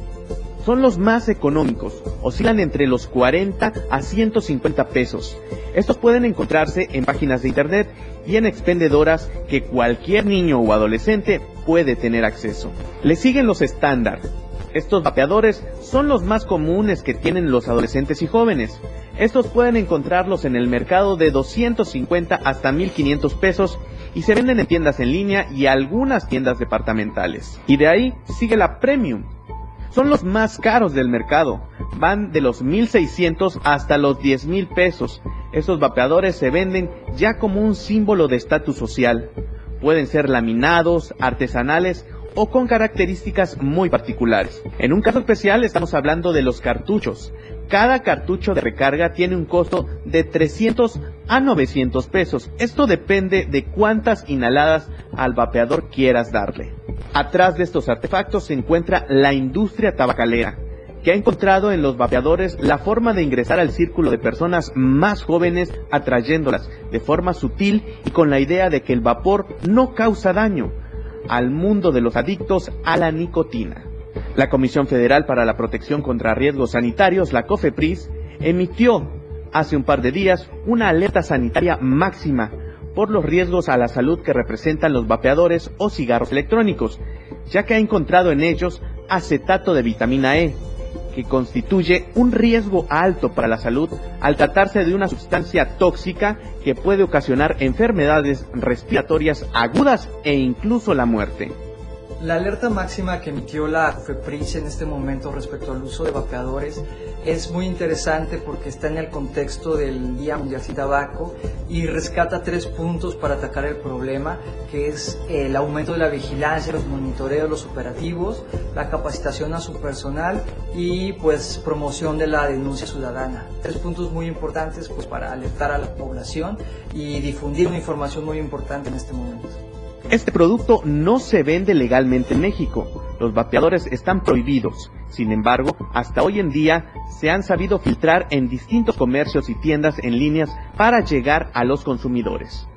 S23: son los más económicos, oscilan entre los 40 a 150 pesos. Estos pueden encontrarse en páginas de internet y en expendedoras que cualquier niño o adolescente puede tener acceso. Le siguen los estándar. Estos vapeadores son los más comunes que tienen los adolescentes y jóvenes. Estos pueden encontrarlos en el mercado de 250 hasta 1500 pesos y se venden en tiendas en línea y algunas tiendas departamentales. Y de ahí sigue la Premium. Son los más caros del mercado. Van de los 1600 hasta los 10 mil pesos. Estos vapeadores se venden ya como un símbolo de estatus social. Pueden ser laminados, artesanales o con características muy particulares. En un caso especial estamos hablando de los cartuchos. Cada cartucho de recarga tiene un costo de 300 a 900 pesos. Esto depende de cuántas inhaladas al vapeador quieras darle. Atrás de estos artefactos se encuentra la industria tabacalera, que ha encontrado en los vapeadores la forma de ingresar al círculo de personas más jóvenes atrayéndolas de forma sutil y con la idea de que el vapor no causa daño al mundo de los adictos a la nicotina. La Comisión Federal para la Protección contra Riesgos Sanitarios, la COFEPRIS, emitió hace un par de días una alerta sanitaria máxima por los riesgos a la salud que representan los vapeadores o cigarros electrónicos, ya que ha encontrado en ellos acetato de vitamina E, que constituye un riesgo alto para la salud al tratarse de una sustancia tóxica que puede ocasionar enfermedades respiratorias agudas e incluso la muerte.
S24: La alerta máxima que emitió la FEPRIS en este momento respecto al uso de vapeadores es muy interesante porque está en el contexto del Día Mundial sin Tabaco y rescata tres puntos para atacar el problema, que es el aumento de la vigilancia, los monitoreos, los operativos, la capacitación a su personal y pues promoción de la denuncia ciudadana. Tres puntos muy importantes pues para alertar a la población y difundir una información muy importante en este momento.
S23: Este producto no se vende legalmente en México. Los vapeadores están prohibidos. Sin embargo, hasta hoy en día se han sabido filtrar en distintos comercios y tiendas en líneas para llegar a los consumidores.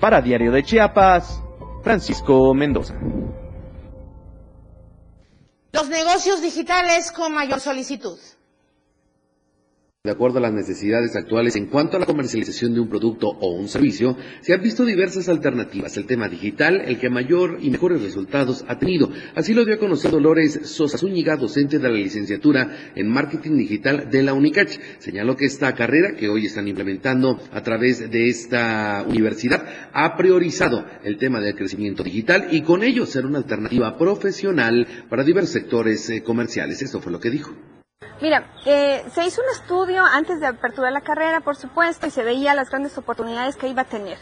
S23: Para Diario de Chiapas, Francisco Mendoza.
S2: Los negocios digitales con mayor solicitud.
S10: De acuerdo a las necesidades actuales en cuanto a la comercialización de un producto o un servicio, se han visto diversas alternativas. El tema digital, el que mayor y mejores resultados ha tenido. Así lo dio a conocer Dolores Sosa Zúñiga, docente de la licenciatura en Marketing Digital de la UNICACH. Señaló que esta carrera que hoy están implementando a través de esta universidad ha priorizado el tema del crecimiento digital y con ello ser una alternativa profesional para diversos sectores eh, comerciales. Esto fue lo que dijo.
S25: Mira, eh, se hizo un estudio antes de aperturar la carrera, por supuesto, y se veía las grandes oportunidades que iba a tener.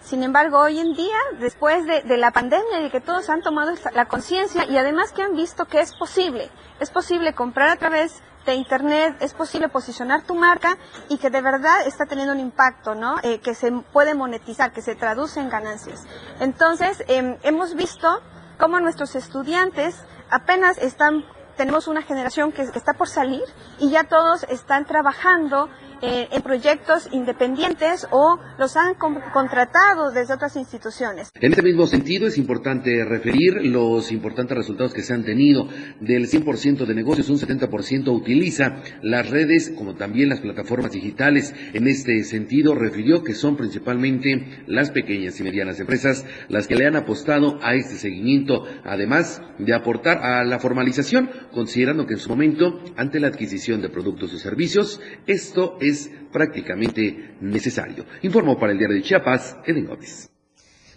S25: Sin embargo, hoy en día, después de, de la pandemia y que todos han tomado la conciencia y además que han visto que es posible, es posible comprar a través de Internet, es posible posicionar tu marca y que de verdad está teniendo un impacto, ¿no? Eh, que se puede monetizar, que se traduce en ganancias. Entonces, em, hemos visto cómo nuestros estudiantes apenas están tenemos una generación que, está por salir y ya todos están trabajando eh, en proyectos independientes o los han contratado desde otras instituciones.
S10: En este mismo sentido, es importante referir los importantes resultados que se han tenido. Del 100% de negocios, un 70% utiliza las redes como también las plataformas digitales. En este sentido, refirió que son principalmente las pequeñas y medianas empresas las que le han apostado a este seguimiento, además de aportar a la formalización, considerando que en su momento, ante la adquisición de productos o servicios, esto es es prácticamente necesario. Informo para el diario de Chiapas, Eden Gómez.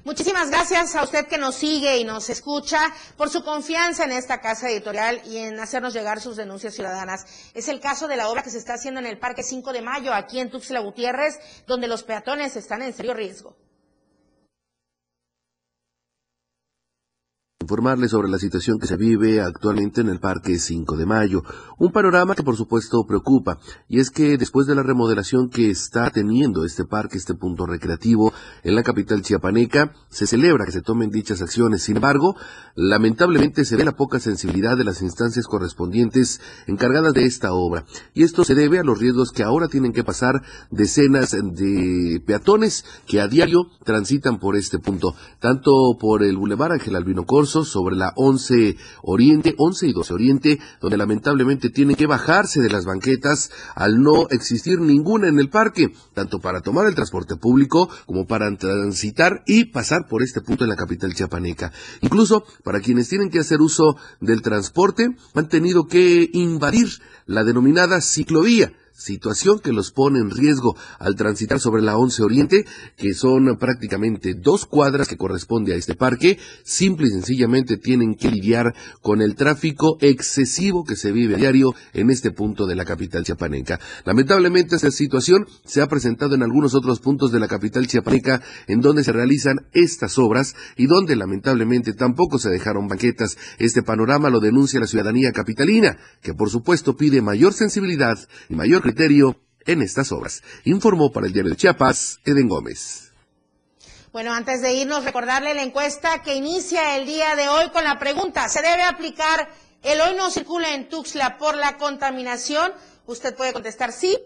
S2: Muchísimas gracias a usted que nos sigue y nos escucha por su confianza en esta casa editorial y en hacernos llegar sus denuncias ciudadanas. Es el caso de la obra que se está haciendo en el Parque 5 de Mayo, aquí en Tuxtla Gutiérrez, donde los peatones están en serio riesgo.
S10: Informarle sobre la situación que se vive actualmente en el Parque 5 de Mayo. Un panorama que por supuesto preocupa, y es que después de la remodelación que está teniendo este parque, este punto recreativo en la capital chiapaneca, se celebra que se tomen dichas acciones. Sin embargo, lamentablemente se ve la poca sensibilidad de las instancias correspondientes encargadas de esta obra. Y esto se debe a los riesgos que ahora tienen que pasar decenas de peatones que a diario transitan por este punto, tanto por el Boulevard Ángel Albino Corso, sobre la 11 Oriente, 11 y 12 Oriente, donde lamentablemente tienen que bajarse de las banquetas al no existir ninguna en el parque, tanto para tomar el transporte público como para transitar y pasar por este punto en la capital chiapaneca. Incluso para quienes tienen que hacer uso del transporte, han tenido que invadir la denominada ciclovía, situación que los pone en riesgo al transitar sobre la 11 Oriente, que son prácticamente dos cuadras que corresponde a este parque, simple y sencillamente tienen que lidiar con el tráfico excesivo que se vive a diario en este punto de la capital chiapaneca. Lamentablemente esta situación se ha presentado en algunos otros puntos de la capital chiapaneca en donde se realizan estas obras y donde lamentablemente tampoco se dejaron banquetas. Este panorama lo denuncia la ciudadanía capitalina, que por supuesto pide mayor sensibilidad y mayor criterio en estas obras. Informó para el diario de Chiapas, Eden Gómez.
S2: Bueno, antes de irnos, recordarle la encuesta que inicia el día de hoy con la pregunta, ¿se debe aplicar el hoy no circula en Tuxtla por la contaminación? Usted puede contestar sí,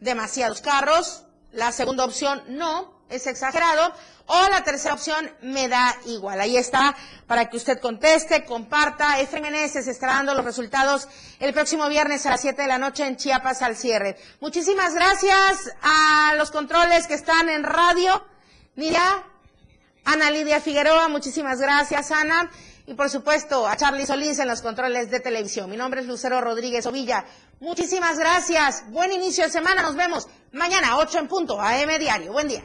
S2: demasiados carros. La segunda opción, no, es exagerado. O la tercera opción, me da igual. Ahí está para que usted conteste, comparta. FMNS se estará dando los resultados el próximo viernes a las 7 de la noche en Chiapas al cierre. Muchísimas gracias a los controles que están en radio. Mira, Ana Lidia Figueroa, muchísimas gracias, Ana. Y por supuesto a Charlie Solís en los controles de televisión. Mi nombre es Lucero Rodríguez Ovilla. Muchísimas gracias. Buen inicio de semana. Nos vemos mañana, 8 en punto, AM Diario. Buen día.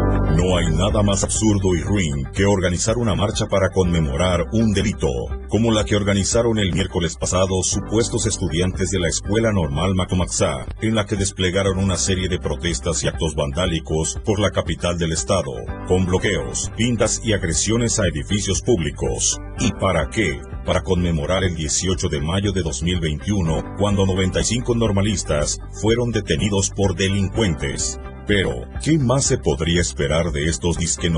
S26: No hay nada más absurdo y ruin que organizar una marcha para conmemorar un delito, como la que organizaron el miércoles pasado supuestos estudiantes de la Escuela Normal Macomaxá, en la que desplegaron una serie de protestas y actos vandálicos por la capital del estado, con bloqueos, pintas y agresiones a edificios públicos. ¿Y para qué? Para conmemorar el 18 de mayo de 2021, cuando 95 normalistas fueron detenidos por delincuentes. Pero, ¿qué más se podría esperar de estos disque